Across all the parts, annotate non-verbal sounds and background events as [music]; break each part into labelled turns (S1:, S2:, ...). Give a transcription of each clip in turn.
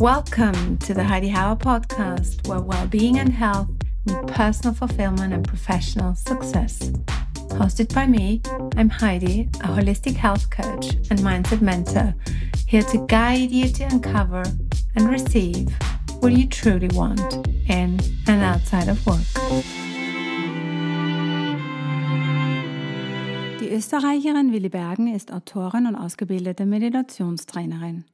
S1: Welcome to the Heidi Hauer podcast, where well-being and health meet personal fulfillment and professional success. Hosted by me, I'm Heidi, a holistic health coach and mindset mentor, here to guide you to uncover and receive what you truly want in and outside of work. Die Österreicherin Willi Bergen ist Autorin und ausgebildete Meditationstrainerin.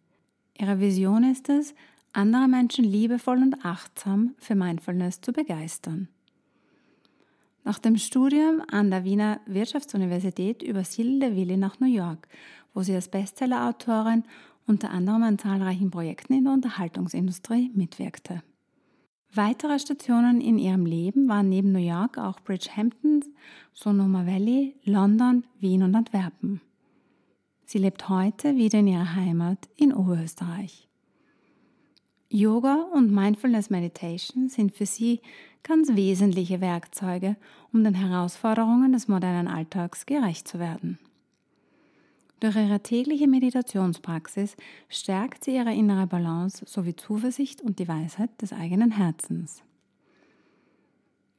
S1: Ihre Vision ist es, andere Menschen liebevoll und achtsam für Mindfulness zu begeistern. Nach dem Studium an der Wiener Wirtschaftsuniversität übersiedelte Willi nach New York, wo sie als Bestsellerautorin unter anderem an zahlreichen Projekten in der Unterhaltungsindustrie mitwirkte. Weitere Stationen in ihrem Leben waren neben New York auch Bridgehampton, Sonoma Valley, London, Wien und Antwerpen. Sie lebt heute wieder in ihrer Heimat in Oberösterreich. Yoga und Mindfulness Meditation sind für sie ganz wesentliche Werkzeuge, um den Herausforderungen des modernen Alltags gerecht zu werden. Durch ihre tägliche Meditationspraxis stärkt sie ihre innere Balance sowie Zuversicht und die Weisheit des eigenen Herzens.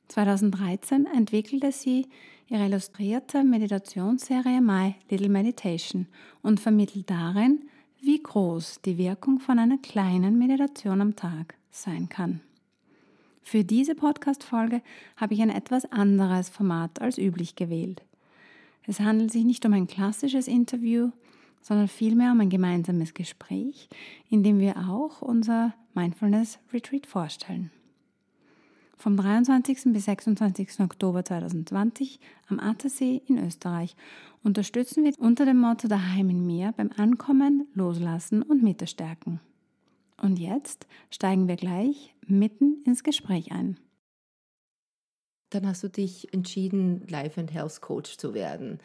S1: 2013 entwickelte sie ihre illustrierte Meditationsserie My Little Meditation und vermittelt darin, wie groß die Wirkung von einer kleinen Meditation am Tag sein kann. Für diese Podcast-Folge habe ich ein etwas anderes Format als üblich gewählt. Es handelt sich nicht um ein klassisches Interview, sondern vielmehr um ein gemeinsames Gespräch, in dem wir auch unser Mindfulness Retreat vorstellen. Vom 23. bis 26. Oktober 2020 am Attersee in Österreich unterstützen wir unter dem Motto Daheim in mir beim Ankommen, Loslassen und Mittelstärken. Und jetzt steigen wir gleich mitten ins Gespräch ein.
S2: Dann hast du dich entschieden, Life and Health Coach zu werden.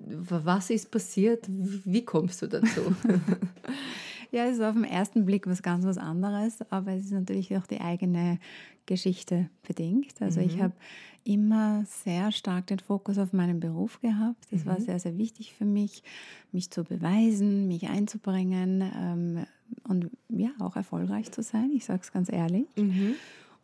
S2: Was ist passiert? Wie kommst du dazu? [laughs]
S1: Ja, es ist auf den ersten Blick was ganz was anderes, aber es ist natürlich auch die eigene Geschichte bedingt. Also mhm. ich habe immer sehr stark den Fokus auf meinen Beruf gehabt. Das mhm. war sehr, sehr wichtig für mich, mich zu beweisen, mich einzubringen ähm, und ja, auch erfolgreich zu sein. Ich sage es ganz ehrlich. Mhm.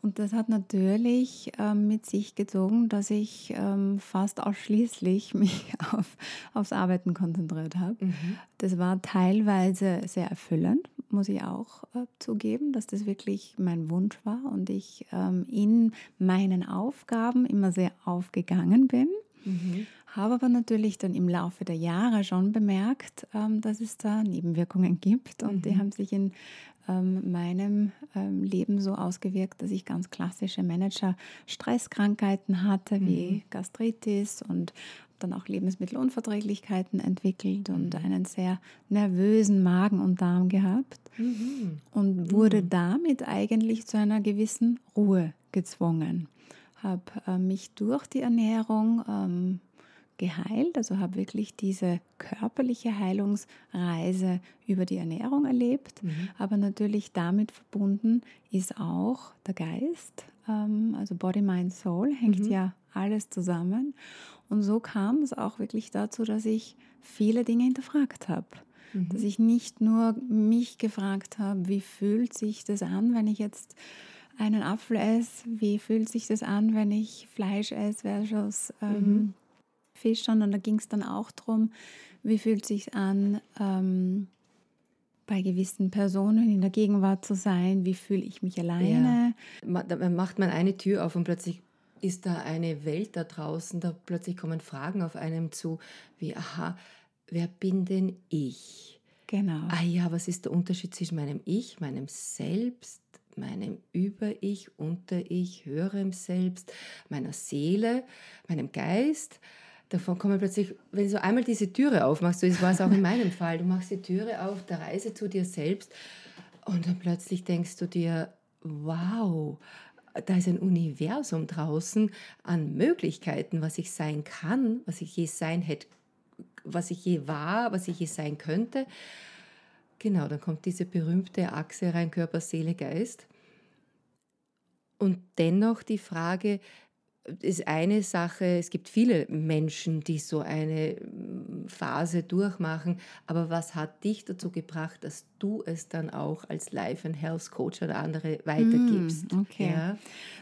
S1: Und das hat natürlich ähm, mit sich gezogen, dass ich ähm, fast ausschließlich [laughs] mich auf, aufs Arbeiten konzentriert habe. Mhm. Das war teilweise sehr erfüllend, muss ich auch äh, zugeben, dass das wirklich mein Wunsch war und ich ähm, in meinen Aufgaben immer sehr aufgegangen bin. Mhm. Habe aber natürlich dann im Laufe der Jahre schon bemerkt, ähm, dass es da Nebenwirkungen gibt und mhm. die haben sich in ähm, meinem ähm, Leben so ausgewirkt, dass ich ganz klassische Manager-Stresskrankheiten hatte, mhm. wie Gastritis und dann auch Lebensmittelunverträglichkeiten entwickelt und mhm. einen sehr nervösen Magen und Darm gehabt mhm. und wurde mhm. damit eigentlich zu einer gewissen Ruhe gezwungen. Habe äh, mich durch die Ernährung ähm, geheilt, also habe wirklich diese körperliche Heilungsreise über die Ernährung erlebt, mhm. aber natürlich damit verbunden ist auch der Geist, ähm, also Body, Mind, Soul hängt mhm. ja alles zusammen und so kam es auch wirklich dazu, dass ich viele Dinge hinterfragt habe. Mhm. Dass ich nicht nur mich gefragt habe, wie fühlt sich das an, wenn ich jetzt einen Apfel esse, wie fühlt sich das an, wenn ich Fleisch esse versus ähm, mhm. Fisch, sondern da ging es dann auch darum, wie fühlt sich an, ähm, bei gewissen Personen in der Gegenwart zu sein, wie fühle ich mich alleine.
S2: Ja. Da macht man eine Tür auf und plötzlich ist da eine Welt da draußen, da plötzlich kommen Fragen auf einem zu, wie, aha, wer bin denn ich?
S1: Genau.
S2: Ah ja, was ist der Unterschied zwischen meinem Ich, meinem Selbst, meinem Über-Ich, Unter-Ich, höherem Selbst, meiner Seele, meinem Geist? Davon kommen plötzlich, wenn du einmal diese Türe aufmachst, so war es auch in meinem Fall, du machst die Türe auf der Reise zu dir selbst und dann plötzlich denkst du dir, wow, da ist ein Universum draußen an Möglichkeiten, was ich sein kann, was ich je sein hätte, was ich je war, was ich je sein könnte. Genau, dann kommt diese berühmte Achse rein Körper, Seele, Geist. Und dennoch die Frage, ist eine Sache, es gibt viele Menschen, die so eine mm, Phase durchmachen, aber was hat dich dazu gebracht, dass du es dann auch als Life and Health Coach oder andere weitergibst?
S1: Mm, okay. Ja?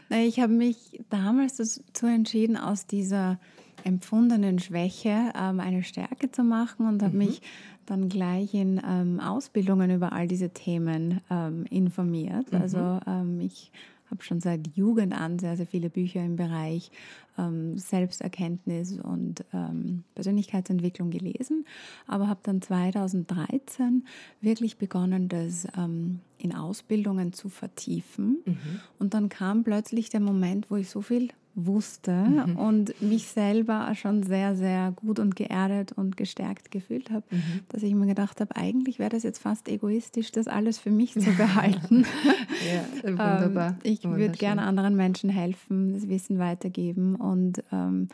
S1: Na, ich habe mich damals dazu entschieden, aus dieser empfundenen Schwäche ähm, eine Stärke zu machen und habe mhm. mich dann gleich in ähm, Ausbildungen über all diese Themen ähm, informiert. Mhm. Also ich habe schon seit Jugend an sehr, sehr viele Bücher im Bereich ähm, Selbsterkenntnis und ähm, Persönlichkeitsentwicklung gelesen, aber habe dann 2013 wirklich begonnen, das ähm, in Ausbildungen zu vertiefen. Mhm. Und dann kam plötzlich der Moment, wo ich so viel wusste mhm. und mich selber schon sehr, sehr gut und geerdet und gestärkt gefühlt habe, mhm. dass ich mir gedacht habe, eigentlich wäre das jetzt fast egoistisch, das alles für mich zu behalten. [laughs] ja, [laughs] wunderbar. Ähm, ich würde gerne anderen Menschen helfen, das Wissen weitergeben und ähm,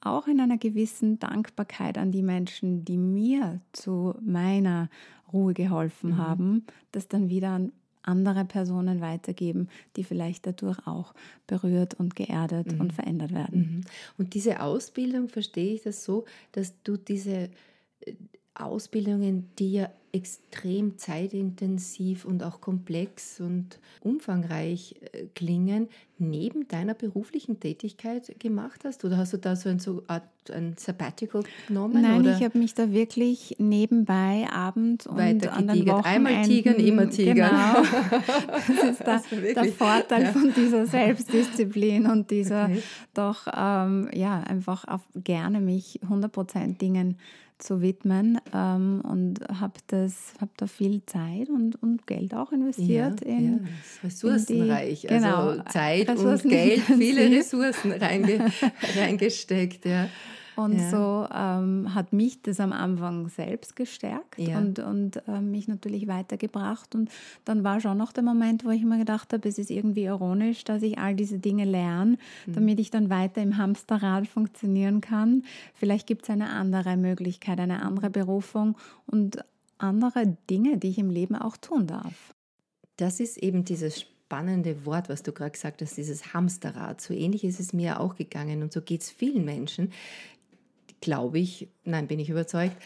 S1: auch in einer gewissen Dankbarkeit an die Menschen, die mir zu meiner Ruhe geholfen mhm. haben, das dann wieder an andere Personen weitergeben, die vielleicht dadurch auch berührt und geerdet mhm. und verändert werden. Mhm.
S2: Und diese Ausbildung, verstehe ich das so, dass du diese äh, Ausbildungen, die ja extrem zeitintensiv und auch komplex und umfangreich äh, klingen, neben deiner beruflichen Tätigkeit gemacht hast? Oder hast du da so ein, so Art, ein Sabbatical genommen?
S1: Nein,
S2: oder?
S1: ich habe mich da wirklich nebenbei abends und an den Wochenenden...
S2: Einmal tigern, immer tigern.
S1: Genau. [laughs] Das ist da, der Vorteil ja. von dieser Selbstdisziplin und dieser okay. doch ähm, ja, einfach gerne mich 100% Dingen zu widmen ähm, und habe hab da viel Zeit und, und Geld auch investiert.
S2: Ja, in, ja, ressourcenreich, in die, genau, also Zeit und Geld, viele Ressourcen reinge, [laughs] reingesteckt. Ja.
S1: Und ja. so ähm, hat mich das am Anfang selbst gestärkt ja. und, und äh, mich natürlich weitergebracht. Und dann war schon noch der Moment, wo ich mir gedacht habe, es ist irgendwie ironisch, dass ich all diese Dinge lerne, mhm. damit ich dann weiter im Hamsterrad funktionieren kann. Vielleicht gibt es eine andere Möglichkeit, eine andere Berufung und andere Dinge, die ich im Leben auch tun darf.
S2: Das ist eben dieses spannende Wort, was du gerade gesagt hast, dieses Hamsterrad. So ähnlich ist es mir auch gegangen und so geht es vielen Menschen, glaube ich, nein, bin ich überzeugt,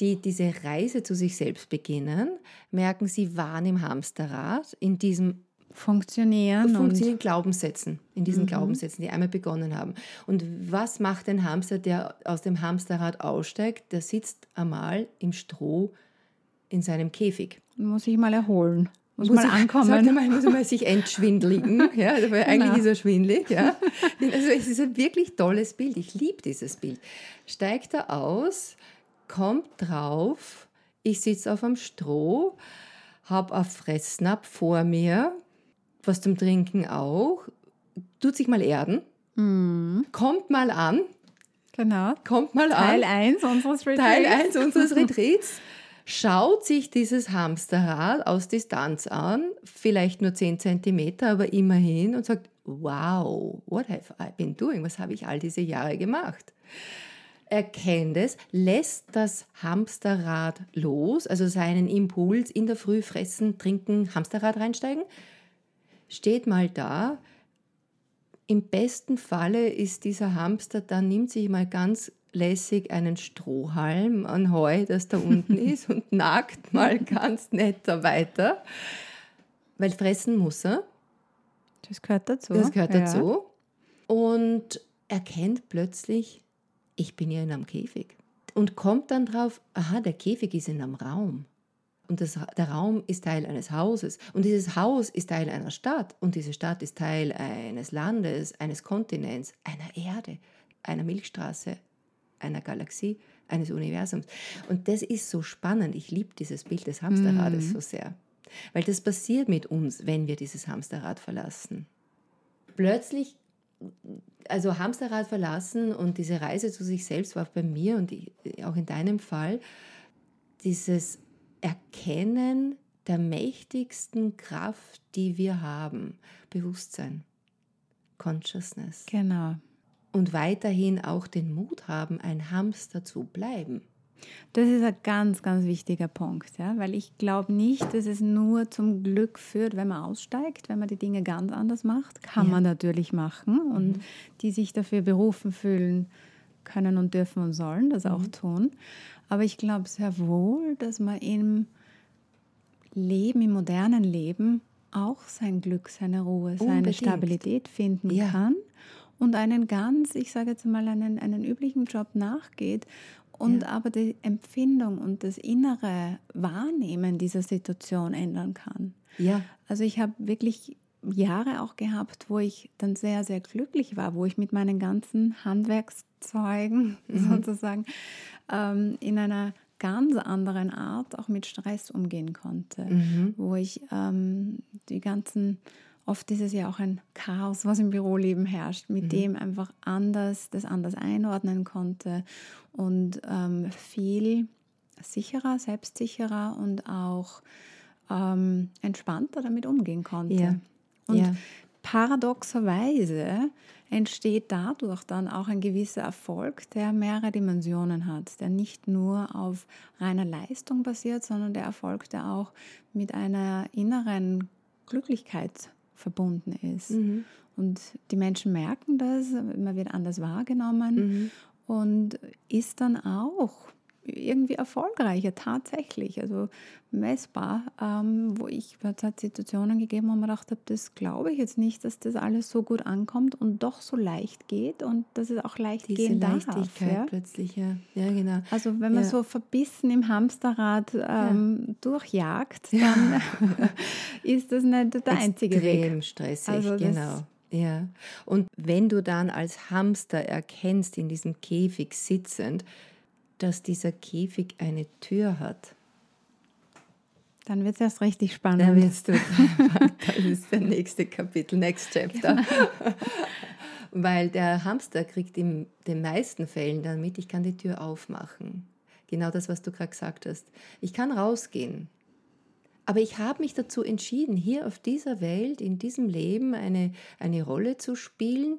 S2: die diese Reise zu sich selbst beginnen, merken, sie waren im Hamsterrad, in diesem
S1: Funktionieren,
S2: funktionieren Glaubenssätzen, in diesen mhm. Glaubenssätzen, die einmal begonnen haben. Und was macht ein Hamster, der aus dem Hamsterrad aussteigt? Der sitzt einmal im Stroh in seinem Käfig.
S1: Muss sich mal erholen. Muss, muss mal [laughs] ankommen.
S2: Sollte man, muss man sich entschwindligen. [laughs] Ja, weil genau. eigentlich ist er schwindlig. Ja. Also es ist ein wirklich tolles Bild. Ich liebe dieses Bild. Steigt er aus, kommt drauf, ich sitze auf einem Stroh, habe ein Fressnapf vor mir, was zum Trinken auch, tut sich mal erden, mhm. kommt mal an.
S1: Genau.
S2: Kommt mal
S1: Teil an. 1 unseres Retreats.
S2: Teil 1 unseres [laughs] Retreats schaut sich dieses Hamsterrad aus Distanz an, vielleicht nur 10 cm, aber immerhin und sagt, wow, what have I been doing? Was habe ich all diese Jahre gemacht? Erkennt es, lässt das Hamsterrad los, also seinen Impuls in der Früh fressen, trinken, Hamsterrad reinsteigen, steht mal da. Im besten Falle ist dieser Hamster, dann nimmt sich mal ganz lässig einen Strohhalm an Heu, das da unten [laughs] ist, und nagt mal ganz netter weiter, weil fressen muss er.
S1: Das gehört dazu.
S2: Das gehört dazu. Ja. Und erkennt plötzlich, ich bin ja in einem Käfig. Und kommt dann drauf, aha, der Käfig ist in einem Raum. Und das, der Raum ist Teil eines Hauses. Und dieses Haus ist Teil einer Stadt. Und diese Stadt ist Teil eines Landes, eines Kontinents, einer Erde, einer Milchstraße, einer Galaxie, eines Universums. Und das ist so spannend. Ich liebe dieses Bild des Hamsterrades mm. so sehr. Weil das passiert mit uns, wenn wir dieses Hamsterrad verlassen. Plötzlich, also Hamsterrad verlassen und diese Reise zu sich selbst war bei mir und auch in deinem Fall, dieses Erkennen der mächtigsten Kraft, die wir haben. Bewusstsein. Consciousness.
S1: Genau
S2: und weiterhin auch den Mut haben, ein Hamster zu bleiben.
S1: Das ist ein ganz, ganz wichtiger Punkt, ja? weil ich glaube nicht, dass es nur zum Glück führt, wenn man aussteigt, wenn man die Dinge ganz anders macht. Kann ja. man natürlich machen und mhm. die sich dafür berufen fühlen, können und dürfen und sollen das mhm. auch tun. Aber ich glaube sehr wohl, dass man im Leben, im modernen Leben auch sein Glück, seine Ruhe, Unbedingt. seine Stabilität finden ja. kann und einen ganz, ich sage jetzt mal, einen, einen üblichen Job nachgeht und ja. aber die Empfindung und das innere Wahrnehmen dieser Situation ändern kann.
S2: Ja.
S1: Also ich habe wirklich Jahre auch gehabt, wo ich dann sehr, sehr glücklich war, wo ich mit meinen ganzen Handwerkszeugen mhm. sozusagen ähm, in einer ganz anderen Art auch mit Stress umgehen konnte, mhm. wo ich ähm, die ganzen, oft ist es ja auch ein Chaos, was im Büroleben herrscht, mit mhm. dem einfach anders, das anders einordnen konnte und ähm, viel sicherer, selbstsicherer und auch ähm, entspannter damit umgehen konnte. Ja. Und ja. paradoxerweise entsteht dadurch dann auch ein gewisser Erfolg, der mehrere Dimensionen hat, der nicht nur auf reiner Leistung basiert, sondern der Erfolg, der auch mit einer inneren Glücklichkeit verbunden ist. Mhm. Und die Menschen merken das, man wird anders wahrgenommen mhm. und ist dann auch irgendwie erfolgreicher, tatsächlich, also messbar, ähm, wo ich, es hat Situationen gegeben, wo man gedacht habe, das glaube ich jetzt nicht, dass das alles so gut ankommt und doch so leicht geht und dass es auch leicht Diese gehen darf. Leichtigkeit
S2: ja? plötzlich, ja. ja, genau.
S1: Also wenn man ja. so verbissen im Hamsterrad ähm, ja. durchjagt, dann [laughs] ist das nicht der Extrem einzige Weg.
S2: Extrem stressig, also genau. Ja, und wenn du dann als Hamster erkennst, in diesem Käfig sitzend, dass dieser Käfig eine Tür hat.
S1: Dann wird es erst richtig spannend.
S2: Dann wird's total [laughs] Das ist der nächste Kapitel, next chapter. [laughs] Weil der Hamster kriegt in den meisten Fällen dann mit, ich kann die Tür aufmachen. Genau das, was du gerade gesagt hast. Ich kann rausgehen. Aber ich habe mich dazu entschieden, hier auf dieser Welt, in diesem Leben eine, eine Rolle zu spielen,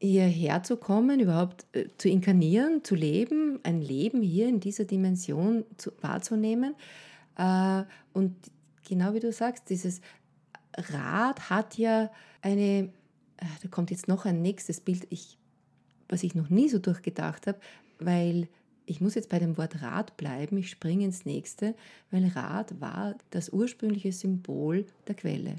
S2: hierher zu kommen, überhaupt äh, zu inkarnieren, zu leben, ein Leben hier in dieser Dimension zu, wahrzunehmen. Äh, und genau wie du sagst, dieses Rad hat ja eine, äh, da kommt jetzt noch ein nächstes Bild, ich, was ich noch nie so durchgedacht habe, weil ich muss jetzt bei dem Wort Rad bleiben, ich springe ins nächste, weil Rad war das ursprüngliche Symbol der Quelle.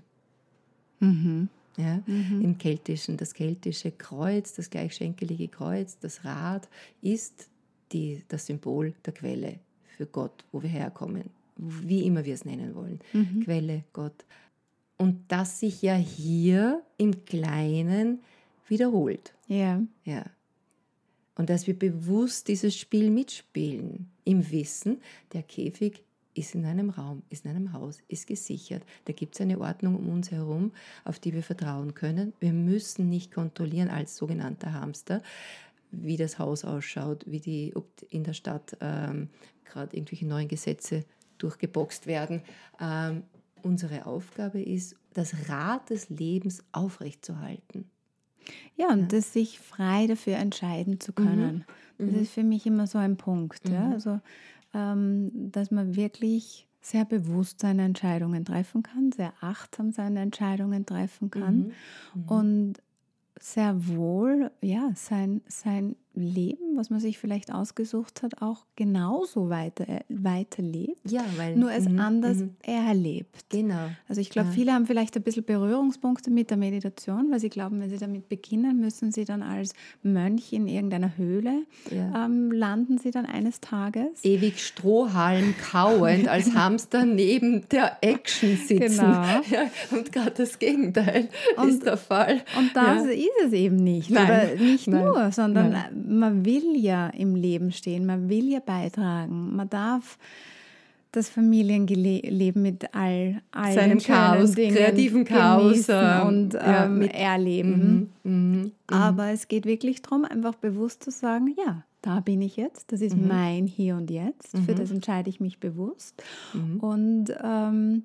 S2: Mhm. Ja, mhm. Im Keltischen, das keltische Kreuz, das gleichschenkelige Kreuz, das Rad ist die, das Symbol der Quelle für Gott, wo wir herkommen, wie immer wir es nennen wollen. Mhm. Quelle, Gott. Und das sich ja hier im Kleinen wiederholt.
S1: Ja.
S2: ja. Und dass wir bewusst dieses Spiel mitspielen, im Wissen, der Käfig ist in einem Raum, ist in einem Haus, ist gesichert. Da gibt es eine Ordnung um uns herum, auf die wir vertrauen können. Wir müssen nicht kontrollieren als sogenannter Hamster, wie das Haus ausschaut, wie die, ob in der Stadt ähm, gerade irgendwelche neuen Gesetze durchgeboxt werden. Ähm, unsere Aufgabe ist, das Rad des Lebens aufrechtzuerhalten.
S1: Ja, und ja. das sich frei dafür entscheiden zu können. Mhm. Das mhm. ist für mich immer so ein Punkt. Mhm. Ja? Also dass man wirklich sehr bewusst seine Entscheidungen treffen kann, sehr achtsam seine Entscheidungen treffen kann mhm. Mhm. und sehr wohl ja, sein, sein Leben, was man sich vielleicht ausgesucht hat, auch genauso weiter, äh, weiterlebt.
S2: Ja, weil,
S1: nur es mh, anders mh. erlebt.
S2: Genau.
S1: Also ich glaube, ja. viele haben vielleicht ein bisschen Berührungspunkte mit der Meditation, weil sie glauben, wenn sie damit beginnen, müssen sie dann als Mönch in irgendeiner Höhle ja. ähm, landen sie dann eines Tages.
S2: Ewig Strohhalm kauend [laughs] als Hamster neben der Action sitzen. Genau. [laughs] Ja, und gerade das Gegenteil und, ist der Fall.
S1: Und das ist es eben nicht. Nein. Oder nicht Nein. nur, sondern Nein man will ja im Leben stehen, man will ja beitragen, man darf das Familienleben mit all, all
S2: seinem Chaos, Dingen kreativen Chaos
S1: ähm, und ja, ähm, erleben. Mhm, mh, mh. Aber es geht wirklich darum, einfach bewusst zu sagen, ja, da bin ich jetzt, das ist mhm. mein Hier und Jetzt, für mhm. das entscheide ich mich bewusst. Mhm. Und ähm,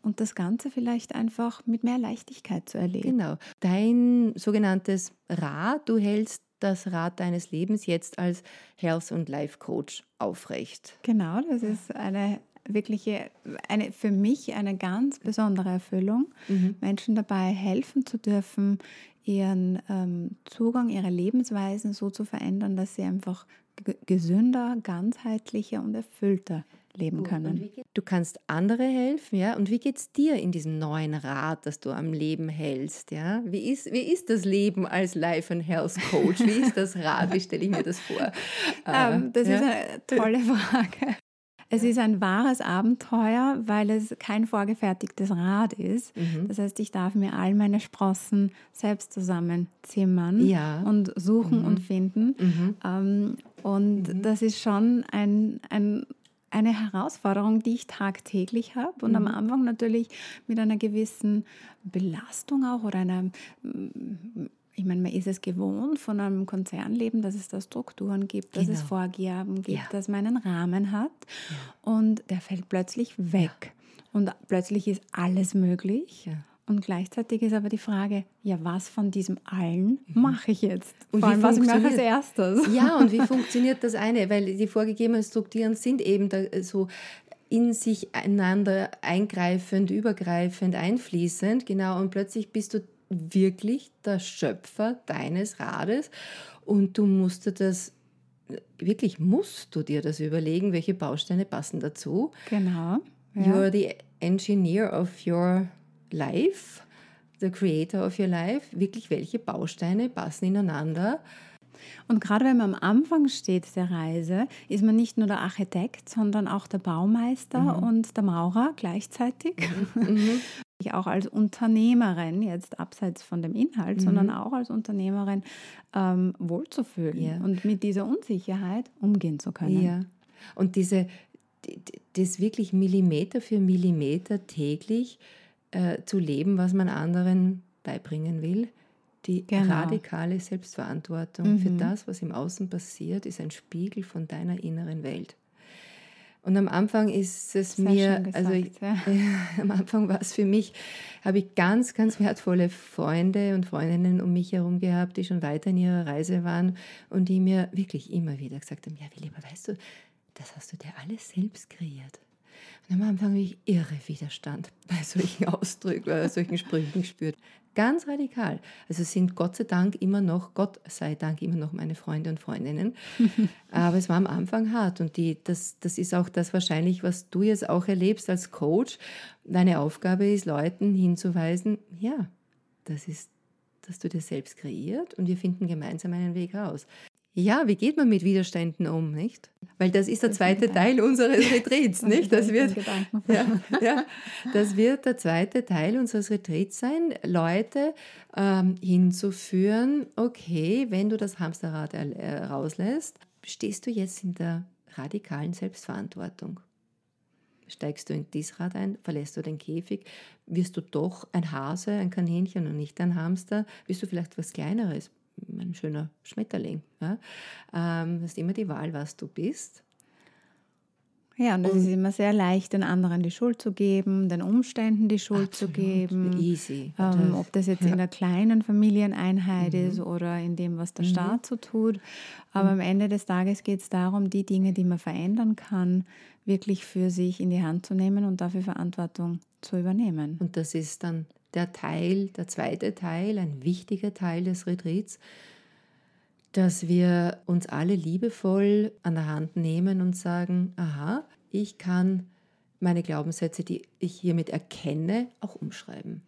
S1: und das Ganze vielleicht einfach mit mehr Leichtigkeit zu erleben.
S2: Genau. Dein sogenanntes Rad, du hältst das Rad deines Lebens jetzt als Health- und Life-Coach aufrecht.
S1: Genau, das ist eine wirkliche, eine, für mich eine ganz besondere Erfüllung, mhm. Menschen dabei helfen zu dürfen, ihren ähm, Zugang, ihre Lebensweisen so zu verändern, dass sie einfach gesünder, ganzheitlicher und erfüllter leben können.
S2: Du kannst andere helfen, ja. Und wie geht es dir in diesem neuen Rad, das du am Leben hältst, ja? Wie ist, wie ist das Leben als Life and Health Coach? Wie ist das Rad? Wie stelle ich mir das vor? [laughs]
S1: Ähm, das ja? ist eine tolle [laughs] Frage. Es ist ein wahres Abenteuer, weil es kein vorgefertigtes Rad ist. Mhm. Das heißt, ich darf mir all meine Sprossen selbst zusammenzimmern ja. und suchen mhm. und finden. Mhm. Ähm, und mhm. das ist schon ein, ein eine Herausforderung, die ich tagtäglich habe und mhm. am Anfang natürlich mit einer gewissen Belastung auch oder einer, ich meine, man ist es gewohnt von einem Konzernleben, dass es da Strukturen gibt, dass genau. es Vorgaben gibt, ja. dass man einen Rahmen hat ja. und der fällt plötzlich weg. Ja. Und plötzlich ist alles möglich. Und gleichzeitig ist aber die Frage, ja, was von diesem allen mhm. mache ich jetzt?
S2: Und Vor allem, was mache ich als erstes? Ja, und wie [laughs] funktioniert das eine? Weil die vorgegebenen Strukturen sind eben da so in sich einander eingreifend, übergreifend, einfließend, genau, und plötzlich bist du wirklich der Schöpfer deines Rades und du musst dir das wirklich musst du dir das überlegen, welche Bausteine passen dazu.
S1: Genau.
S2: Ja. You're the engineer of your life, the creator of your life. Wirklich, welche Bausteine passen ineinander?
S1: Und gerade wenn man am Anfang steht der Reise, ist man nicht nur der Architekt, sondern auch der Baumeister mhm. und der Maurer gleichzeitig. Mhm. [laughs] mhm. Ich auch als Unternehmerin, jetzt abseits von dem Inhalt, mhm. sondern auch als Unternehmerin ähm, wohlzufühlen ja. und mit dieser Unsicherheit umgehen zu können.
S2: Ja. Und diese, das wirklich Millimeter für Millimeter täglich äh, zu leben, was man anderen beibringen will. Die genau. radikale Selbstverantwortung mhm. für das, was im Außen passiert, ist ein Spiegel von deiner inneren Welt. Und am Anfang ist es Sehr mir, gesagt, also ich, ja. äh, [laughs] am Anfang war es für mich, habe ich ganz, ganz wertvolle Freunde und Freundinnen um mich herum gehabt, die schon weiter in ihrer Reise waren und die mir wirklich immer wieder gesagt haben, ja, wie lieber, weißt du, das hast du dir alles selbst kreiert. Und am Anfang habe ich irre Widerstand [laughs] bei solchen Ausdrücken, bei solchen Sprüchen gespürt. Ganz radikal. Also sind Gott sei Dank immer noch, Gott sei Dank immer noch meine Freunde und Freundinnen. [laughs] Aber es war am Anfang hart und die, das, das ist auch das wahrscheinlich, was du jetzt auch erlebst als Coach. Deine Aufgabe ist, Leuten hinzuweisen, ja, das ist, dass du dir selbst kreiert und wir finden gemeinsam einen Weg raus. Ja, wie geht man mit Widerständen um, nicht? Weil das ist der zweite Teil unseres Retreats, [laughs] nicht? Das wird, [laughs] ja, ja, das wird der zweite Teil unseres Retreats sein, Leute ähm, hinzuführen, okay, wenn du das Hamsterrad äh, rauslässt, stehst du jetzt in der radikalen Selbstverantwortung. Steigst du in dieses Rad ein, verlässt du den Käfig, wirst du doch ein Hase, ein Kaninchen und nicht ein Hamster, wirst du vielleicht was Kleineres, ein schöner Schmetterling. Ja? Ähm, hast immer die Wahl, was du bist.
S1: Ja, und es ist immer sehr leicht, den anderen die Schuld zu geben, den Umständen die Schuld absolut, zu geben.
S2: Easy.
S1: Ähm, ob das jetzt ja. in der kleinen Familieneinheit mhm. ist oder in dem, was der mhm. Staat so tut. Aber mhm. am Ende des Tages geht es darum, die Dinge, die man verändern kann, wirklich für sich in die Hand zu nehmen und dafür Verantwortung zu übernehmen.
S2: Und das ist dann der Teil, der zweite Teil, ein wichtiger Teil des Retreats, dass wir uns alle liebevoll an der Hand nehmen und sagen, aha, ich kann meine Glaubenssätze, die ich hiermit erkenne, auch umschreiben.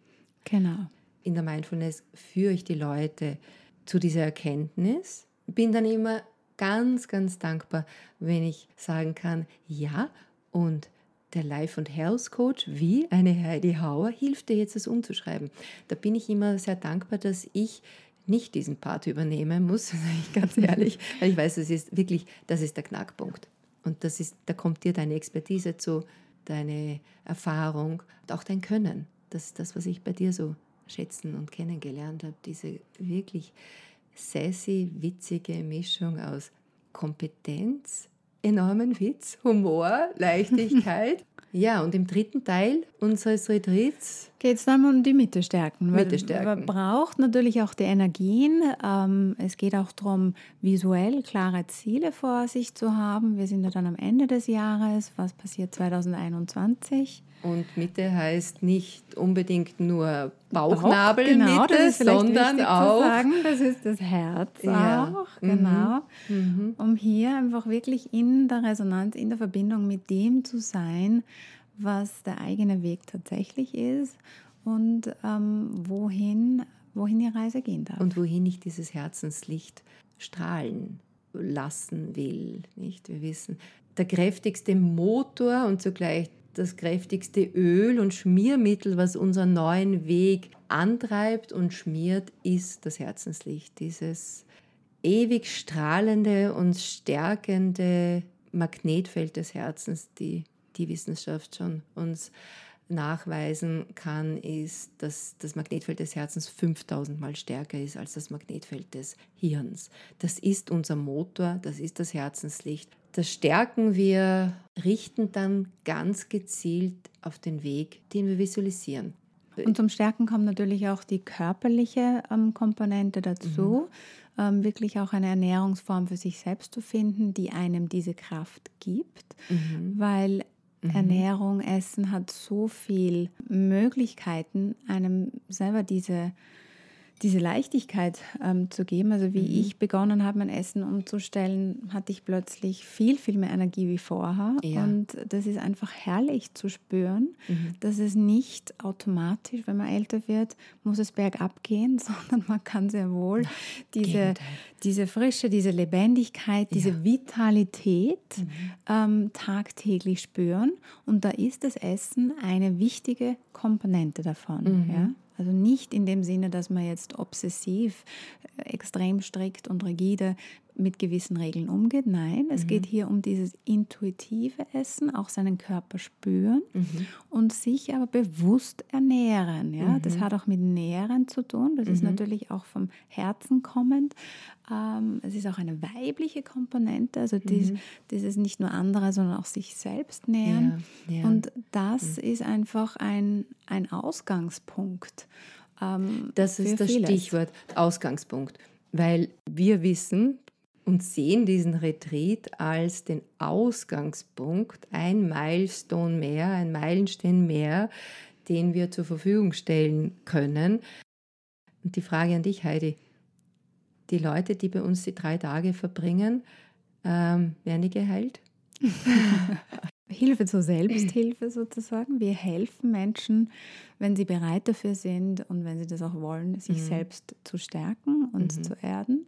S1: Genau.
S2: In der Mindfulness führe ich die Leute zu dieser Erkenntnis, bin dann immer ganz, ganz dankbar, wenn ich sagen kann, ja, und der Life- und Health Coach wie eine Heidi Hauer hilft dir jetzt, das umzuschreiben. Da bin ich immer sehr dankbar, dass ich nicht diesen Part übernehmen muss, [laughs] sage ich ganz ehrlich, weil ich weiß, das ist wirklich, das ist der Knackpunkt. Und das ist, da kommt dir deine Expertise zu, deine Erfahrung und auch dein Können. Das ist das, was ich bei dir so schätzen und kennengelernt habe. Diese wirklich sassy, witzige Mischung aus Kompetenz, enormen Witz, Humor, Leichtigkeit [laughs] Ja, und im dritten Teil unseres Retreats
S1: geht es dann um die Mitte stärken.
S2: Mitte stärken.
S1: Man braucht natürlich auch die Energien. Ähm, es geht auch darum, visuell klare Ziele vor sich zu haben. Wir sind ja dann am Ende des Jahres. Was passiert 2021?
S2: Und Mitte heißt nicht unbedingt nur Bauchnabelmitte, genau, sondern auch.
S1: Sagen, das ist das Herz ja. auch, mhm. genau. Mhm. Um hier einfach wirklich in der Resonanz, in der Verbindung mit dem zu sein, was der eigene Weg tatsächlich ist und ähm, wohin, wohin die Reise gehen darf.
S2: Und wohin ich dieses Herzenslicht strahlen lassen will. Nicht? Wir wissen, der kräftigste Motor und zugleich das kräftigste Öl und Schmiermittel, was unseren neuen Weg antreibt und schmiert, ist das Herzenslicht. Dieses ewig strahlende und stärkende Magnetfeld des Herzens, die die Wissenschaft schon uns nachweisen kann, ist, dass das Magnetfeld des Herzens 5000 Mal stärker ist als das Magnetfeld des Hirns. Das ist unser Motor, das ist das Herzenslicht. Das stärken wir, richten dann ganz gezielt auf den Weg, den wir visualisieren.
S1: Und zum Stärken kommt natürlich auch die körperliche ähm, Komponente dazu. Mhm. Ähm, wirklich auch eine Ernährungsform für sich selbst zu finden, die einem diese Kraft gibt, mhm. weil Mhm. Ernährung, Essen hat so viel Möglichkeiten, einem selber diese diese Leichtigkeit ähm, zu geben. Also wie mhm. ich begonnen habe, mein Essen umzustellen, hatte ich plötzlich viel, viel mehr Energie wie vorher. Ja. Und das ist einfach herrlich zu spüren, mhm. dass es nicht automatisch, wenn man älter wird, muss es bergab gehen, [laughs] sondern man kann sehr wohl diese, diese Frische, diese Lebendigkeit, diese ja. Vitalität mhm. ähm, tagtäglich spüren. Und da ist das Essen eine wichtige Komponente davon. Mhm. Ja? Also nicht in dem Sinne, dass man jetzt obsessiv, äh, extrem strikt und rigide mit gewissen Regeln umgeht. Nein, es mhm. geht hier um dieses intuitive Essen, auch seinen Körper spüren mhm. und sich aber bewusst ernähren. Ja? Mhm. Das hat auch mit Nähren zu tun. Das ist mhm. natürlich auch vom Herzen kommend. Ähm, es ist auch eine weibliche Komponente, also dies, mhm. dieses nicht nur andere, sondern auch sich selbst nähren. Ja, ja. Und das mhm. ist einfach ein, ein Ausgangspunkt.
S2: Ähm, das ist das vieles. Stichwort Ausgangspunkt weil wir wissen, und sehen diesen Retreat als den Ausgangspunkt, ein Milestone mehr, ein Meilenstein mehr, den wir zur Verfügung stellen können. Und die Frage an dich, Heidi, die Leute, die bei uns die drei Tage verbringen, ähm, werden die geheilt? [laughs]
S1: Hilfe zur Selbsthilfe sozusagen. Wir helfen Menschen, wenn sie bereit dafür sind und wenn sie das auch wollen, sich mhm. selbst zu stärken und mhm. zu erden.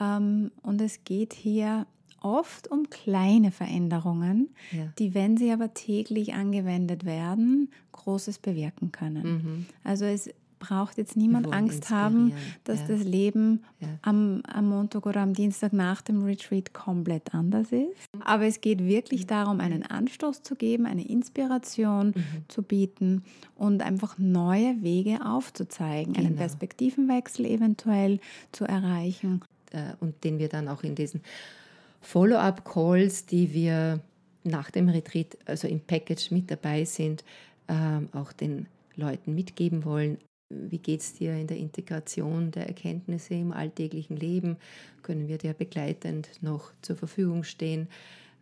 S1: Ähm, und es geht hier oft um kleine Veränderungen, ja. die, wenn sie aber täglich angewendet werden, Großes bewirken können. Mhm. Also es braucht jetzt niemand Angst haben, dass ja. das Leben ja. am, am, Montag oder am Dienstag nach dem Retreat komplett anders ist. Aber es geht wirklich darum, einen Anstoß zu geben, eine Inspiration mhm. zu bieten und einfach neue Wege aufzuzeigen, genau. einen Perspektivenwechsel eventuell zu erreichen
S2: äh, und den wir dann auch in diesen Follow-up-Calls, die wir nach dem Retreat, also im Package mit dabei sind, ähm, auch den Leuten mitgeben wollen. Wie geht es dir in der Integration der Erkenntnisse im alltäglichen Leben? Können wir dir begleitend noch zur Verfügung stehen?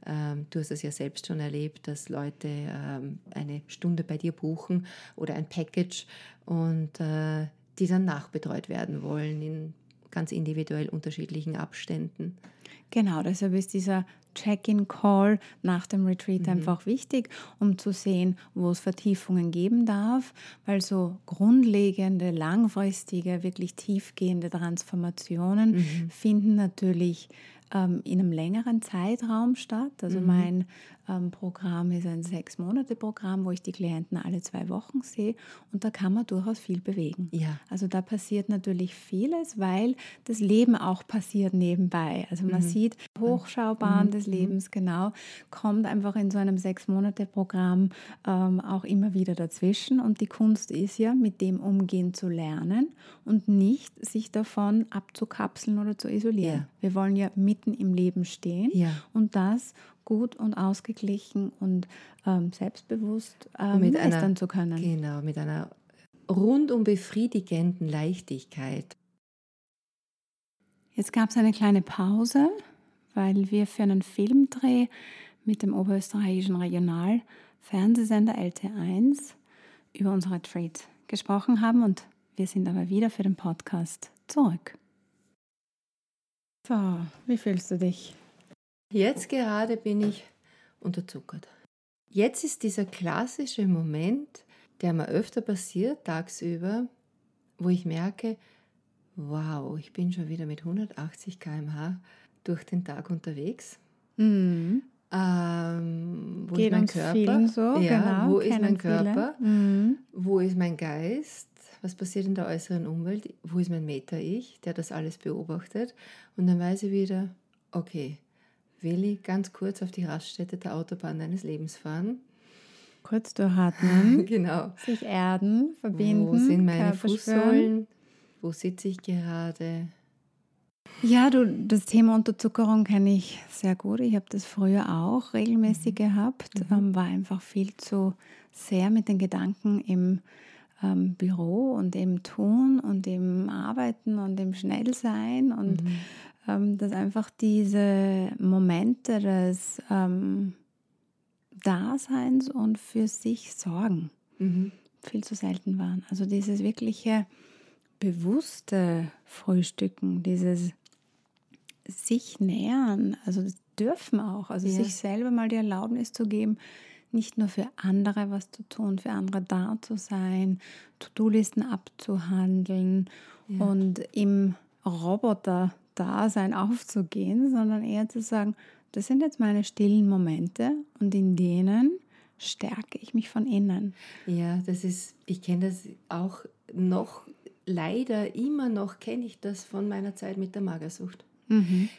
S2: Ähm, du hast es ja selbst schon erlebt, dass Leute ähm, eine Stunde bei dir buchen oder ein Package und äh, die dann nachbetreut werden wollen in ganz individuell unterschiedlichen Abständen.
S1: Genau, deshalb ist dieser Check-in-Call nach dem Retreat mhm. einfach wichtig, um zu sehen, wo es Vertiefungen geben darf, weil so grundlegende, langfristige, wirklich tiefgehende Transformationen mhm. finden natürlich ähm, in einem längeren Zeitraum statt. Also mhm. mein Programm ist ein Sechs-Monate-Programm, wo ich die Klienten alle zwei Wochen sehe und da kann man durchaus viel bewegen. Ja. Also da passiert natürlich vieles, weil das Leben auch passiert nebenbei. Also man mhm. sieht Hochschaubahn mhm. des mhm. Lebens, genau, kommt einfach in so einem Sechs-Monate-Programm ähm, auch immer wieder dazwischen und die Kunst ist ja, mit dem umgehen zu lernen und nicht sich davon abzukapseln oder zu isolieren. Ja. Wir wollen ja mitten im Leben stehen ja. und das gut und ausgeglichen und ähm, selbstbewusst ähm,
S2: mit
S1: meistern
S2: einer,
S1: zu können.
S2: Genau, mit einer rundum befriedigenden Leichtigkeit.
S1: Jetzt gab es eine kleine Pause, weil wir für einen Filmdreh mit dem oberösterreichischen Regionalfernsehsender LT1 über unsere Trade gesprochen haben und wir sind aber wieder für den Podcast zurück. So, wie fühlst du dich?
S2: Jetzt gerade bin ich unterzuckert. Jetzt ist dieser klassische Moment, der mir öfter passiert tagsüber, wo ich merke, wow, ich bin schon wieder mit 180 km/h durch den Tag unterwegs.
S1: Mhm.
S2: Ähm, wo
S1: Geht
S2: ist mein
S1: so,
S2: ja,
S1: genau,
S2: wo ist mein. Körper?
S1: Mhm.
S2: Wo ist mein Geist? Was passiert in der äußeren Umwelt? Wo ist mein Meta-Ich, der das alles beobachtet? Und dann weiß ich wieder, okay, will ich ganz kurz auf die Raststätte der Autobahn deines Lebens fahren?
S1: Kurz durchatmen, [laughs]
S2: genau.
S1: sich erden, verbinden.
S2: Wo sind meine. Fußsohlen? Wo sitze ich gerade?
S1: Ja, du, das Thema Unterzuckerung kenne ich sehr gut. Ich habe das früher auch regelmäßig gehabt. Ähm, war einfach viel zu sehr mit den Gedanken im ähm, Büro und im Tun und im Arbeiten und im Schnellsein und ähm, dass einfach diese Momente des ähm, Daseins und für sich sorgen
S2: Mhm.
S1: viel zu selten waren. Also dieses wirkliche bewusste Frühstücken, dieses sich nähern, also das dürfen auch, also
S2: Ja.
S1: sich selber mal die Erlaubnis zu geben, nicht nur für andere was zu tun, für andere da zu sein, To-Do-Listen abzuhandeln
S2: Ja.
S1: und im Roboter-Dasein aufzugehen, sondern eher zu sagen, das sind jetzt meine stillen Momente und in denen stärke ich mich von innen.
S2: Ja, das ist, ich kenne das auch noch, leider immer noch kenne ich das von meiner Zeit mit der Magersucht.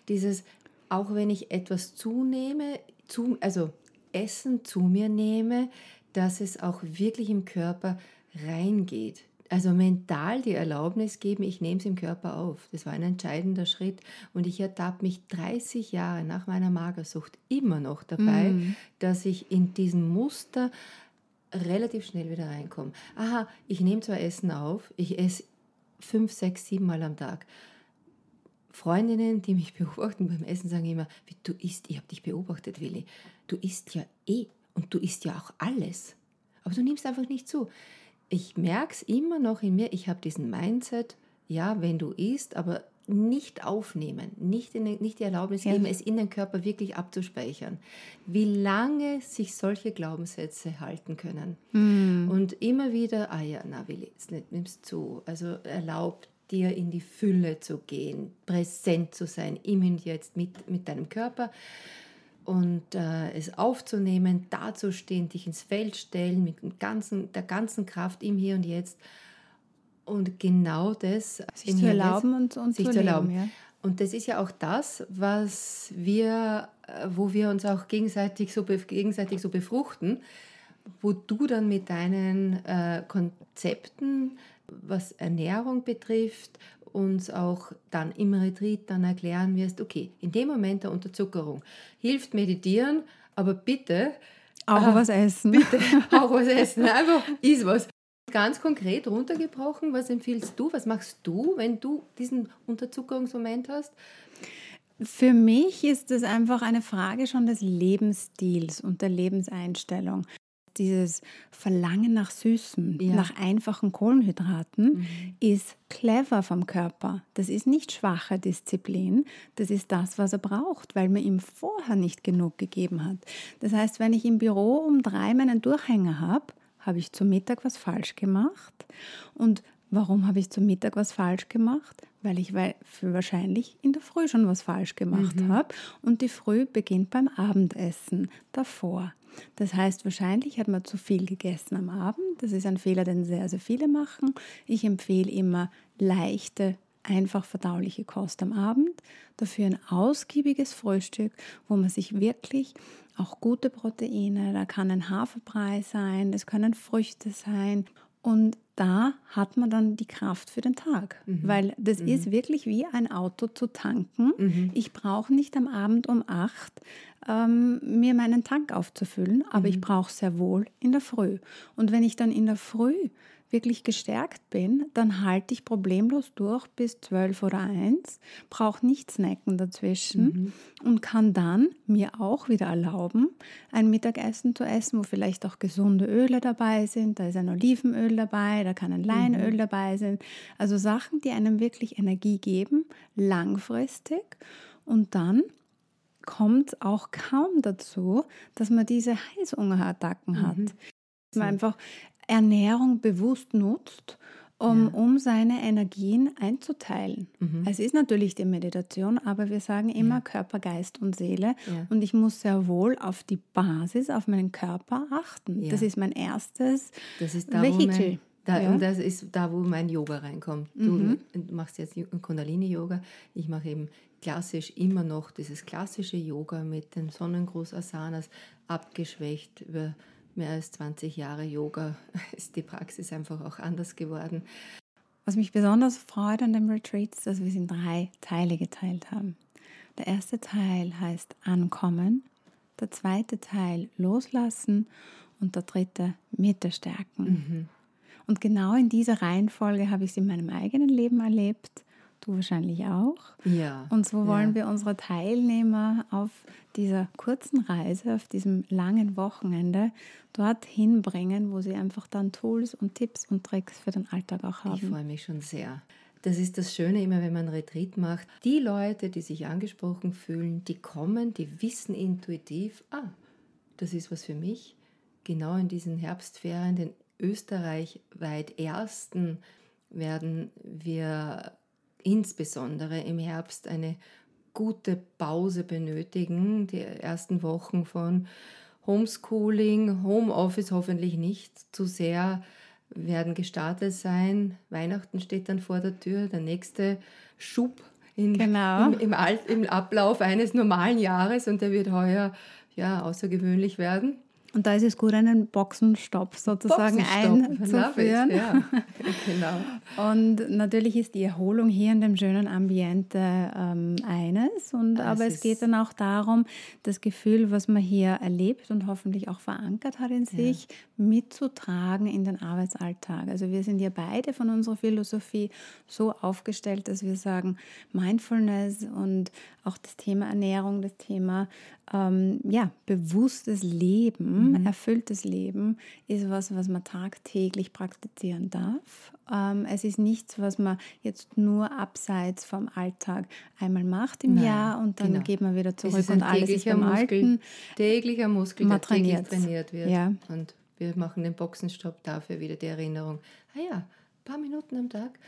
S2: Dieses, auch wenn ich etwas zunehme, zu, also Essen zu mir nehme, dass es auch wirklich im Körper reingeht. Also mental die Erlaubnis geben, ich nehme es im Körper auf. Das war ein entscheidender Schritt. Und ich ertappe mich 30 Jahre nach meiner Magersucht immer noch dabei, dass ich in diesem Muster relativ schnell wieder reinkomme. Aha, ich nehme zwar Essen auf, ich esse fünf, sechs, sieben Mal am Tag. Freundinnen, die mich [laughs] beobachten beim Essen, sagen immer, wie du isst, ich habe dich beobachtet, Willi. Du isst ja eh und du isst ja auch alles. Aber du nimmst einfach nicht zu. Ich merke es immer noch in mir, ich habe diesen Mindset, ja, wenn du isst, aber nicht aufnehmen, nicht, in, nicht die Erlaubnis
S1: Ja.
S2: geben, es in den Körper wirklich abzuspeichern. Wie lange sich solche Glaubenssätze halten können. Und immer wieder, ah ja, na Willi, jetzt nicht, nimmst zu. Also erlaub dir in die Fülle zu gehen, präsent zu sein, im und jetzt mit, mit deinem Körper und äh, es aufzunehmen, dazustehen, dich ins Feld stellen mit ganzen, der ganzen Kraft im Hier und Jetzt und genau das
S1: Sich zu erlauben und, und
S2: sich
S1: zu
S2: zu erlauben.
S1: leben. Ja.
S2: Und das ist ja auch das, was wir, äh, wo wir uns auch gegenseitig so, gegenseitig so befruchten, wo du dann mit deinen äh, Konzepten, was Ernährung betrifft, uns auch dann im Retreat dann erklären wirst, okay, in dem Moment der Unterzuckerung hilft meditieren, aber bitte
S1: Auch
S2: Aha.
S1: was essen.
S2: bitte [laughs] auch was essen, einfach iss was. Ganz konkret runtergebrochen, was empfiehlst du, was machst du, wenn du diesen Unterzuckerungsmoment hast?
S1: Für mich ist es einfach eine Frage schon des Lebensstils und der Lebenseinstellung. Dieses Verlangen nach Süßem,
S2: Ja.
S1: nach einfachen Kohlenhydraten ist clever vom Körper. Das ist nicht schwache Disziplin, das ist das, was er braucht, weil man ihm vorher nicht genug gegeben hat. Das heißt, wenn ich im Büro um drei meinen Durchhänger habe, habe ich zum Mittag was falsch gemacht. Und warum habe ich zum Mittag was falsch gemacht? Weil ich wahrscheinlich in der Früh schon was falsch gemacht habe. Und die Früh beginnt beim Abendessen davor. Das heißt, wahrscheinlich hat man zu viel gegessen am Abend. Das ist ein Fehler, den sehr, sehr viele machen. Ich empfehle immer leichte, einfach verdauliche Kost am Abend. Dafür ein ausgiebiges Frühstück, wo man sich wirklich auch gute Proteine, da kann ein Haferbrei sein, das können Früchte sein Und da hat man dann die Kraft für den Tag, mhm. weil das mhm. ist wirklich wie ein Auto zu tanken. Mhm. Ich brauche nicht am Abend um acht ähm, mir meinen Tank aufzufüllen, aber ich mhm. brauche sehr wohl in der Früh. Und wenn ich dann in der Früh wirklich gestärkt bin, dann halte ich problemlos durch bis 12 oder 1, brauche nicht snacken dazwischen mhm. und kann dann mir auch wieder erlauben, ein Mittagessen zu essen, wo vielleicht auch gesunde Öle dabei sind. Da ist ein Olivenöl dabei, da kann ein Leinöl mhm. dabei sein. Also Sachen, die einem wirklich Energie geben, langfristig. Und dann kommt auch kaum dazu, dass man diese Heißhungerattacken hat. Mhm. Man einfach Ernährung bewusst nutzt, um, ja. um seine Energien einzuteilen. Mhm. Es ist natürlich die Meditation, aber wir sagen immer ja. Körper, Geist und Seele. Ja. Und ich muss sehr wohl auf die Basis, auf meinen Körper achten. Das ist mein erstes
S2: das ist da, Vehikel. Da, ja. Und das ist da, wo mein Yoga reinkommt. Du mhm. machst jetzt Kundalini-Yoga, ich mache eben klassisch immer noch dieses klassische Yoga mit den Sonnengruß-Asanas, abgeschwächt über mehr als 20 Jahre Yoga [laughs] ist die Praxis einfach auch anders geworden.
S1: Was mich besonders freut an dem Retreat ist, dass wir es in drei Teile geteilt haben. Der erste Teil heißt Ankommen, der zweite Teil Loslassen und der dritte Mitte stärken. Mhm. Und genau in dieser Reihenfolge habe ich es in meinem eigenen Leben erlebt Du wahrscheinlich auch.
S2: Ja.
S1: Und so wollen ja. wir unsere Teilnehmer auf dieser kurzen Reise, auf diesem langen Wochenende dorthin bringen, wo sie einfach dann Tools und Tipps und Tricks für den Alltag auch haben.
S2: Ich freue mich schon sehr. Das ist das Schöne immer, wenn man einen Retreat macht. Die Leute, die sich angesprochen fühlen, die kommen, die wissen intuitiv, ah, das ist was für mich. Genau in diesen Herbstferien, den österreichweit ersten, werden wir insbesondere im Herbst eine gute Pause benötigen. Die ersten Wochen von Homeschooling, Homeoffice hoffentlich nicht zu sehr werden gestartet sein. Weihnachten steht dann vor der Tür, der nächste Schub in, genau. im, im, Alt, im Ablauf eines normalen Jahres und der wird heuer ja, außergewöhnlich werden.
S1: Und da ist es gut, einen Boxenstopp sozusagen Boxenstopp. einzuführen. Ja, [laughs] genau. Und natürlich ist die Erholung hier in dem schönen Ambiente ähm, eines. Und, das aber es geht dann auch darum, das Gefühl, was man hier erlebt und hoffentlich auch verankert hat in sich, ja. mitzutragen in den Arbeitsalltag. Also wir sind ja beide von unserer Philosophie so aufgestellt, dass wir sagen, Mindfulness und auch das Thema Ernährung, das Thema ähm, ja, bewusstes Leben, mhm. erfülltes Leben ist was, was man tagtäglich praktizieren darf. Ähm, es ist nichts, was man jetzt nur abseits vom Alltag einmal macht im Nein, Jahr und dann genau. geht man wieder zurück und alles ist beim
S2: Muskel,
S1: Alten.
S2: Täglicher Muskel, der täglich trainiert wird. Ja. Und wir machen den Boxenstopp dafür wieder die Erinnerung. Ah ja, ein paar Minuten am Tag,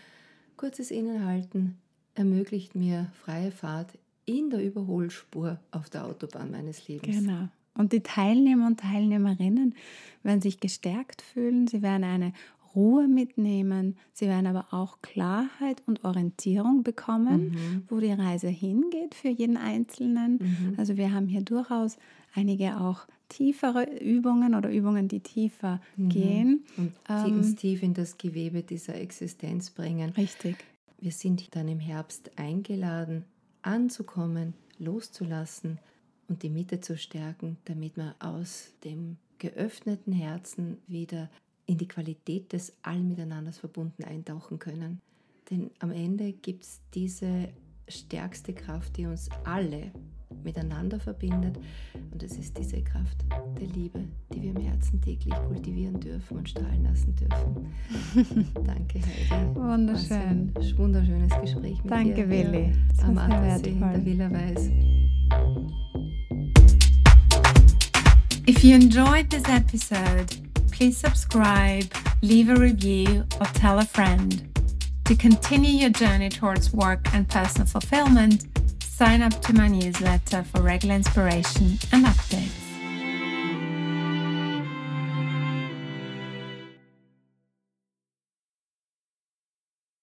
S2: kurzes Innenhalten ermöglicht mir freie Fahrt in der Überholspur auf der Autobahn meines Lebens.
S1: Genau. Und die Teilnehmer und Teilnehmerinnen werden sich gestärkt fühlen, sie werden eine Ruhe mitnehmen, sie werden aber auch Klarheit und Orientierung bekommen, mhm. wo die Reise hingeht für jeden Einzelnen. Mhm. Also wir haben hier durchaus einige auch tiefere Übungen oder Übungen, die tiefer mhm. gehen.
S2: Und ähm, uns tief in das Gewebe dieser Existenz bringen.
S1: Richtig.
S2: Wir sind dann im Herbst eingeladen, anzukommen, loszulassen und die Mitte zu stärken, damit wir aus dem geöffneten Herzen wieder in die Qualität des Allmiteinanders verbunden eintauchen können. Denn am Ende gibt es diese stärkste Kraft, die uns alle miteinander verbindet. Und es ist diese Kraft der Liebe, die wir im Herzen täglich kultivieren dürfen und strahlen lassen dürfen. [laughs] Danke, Heidi.
S1: Wunderschön.
S2: ein wunderschönes Gespräch mit
S1: Danke,
S2: dir.
S1: Danke, Willi.
S2: Am Attersee in der Villa Weiß.
S1: If you enjoyed this episode, please subscribe, leave a review, or tell a friend. To continue your journey towards work and personal fulfillment, sign up to my newsletter for regular inspiration and updates.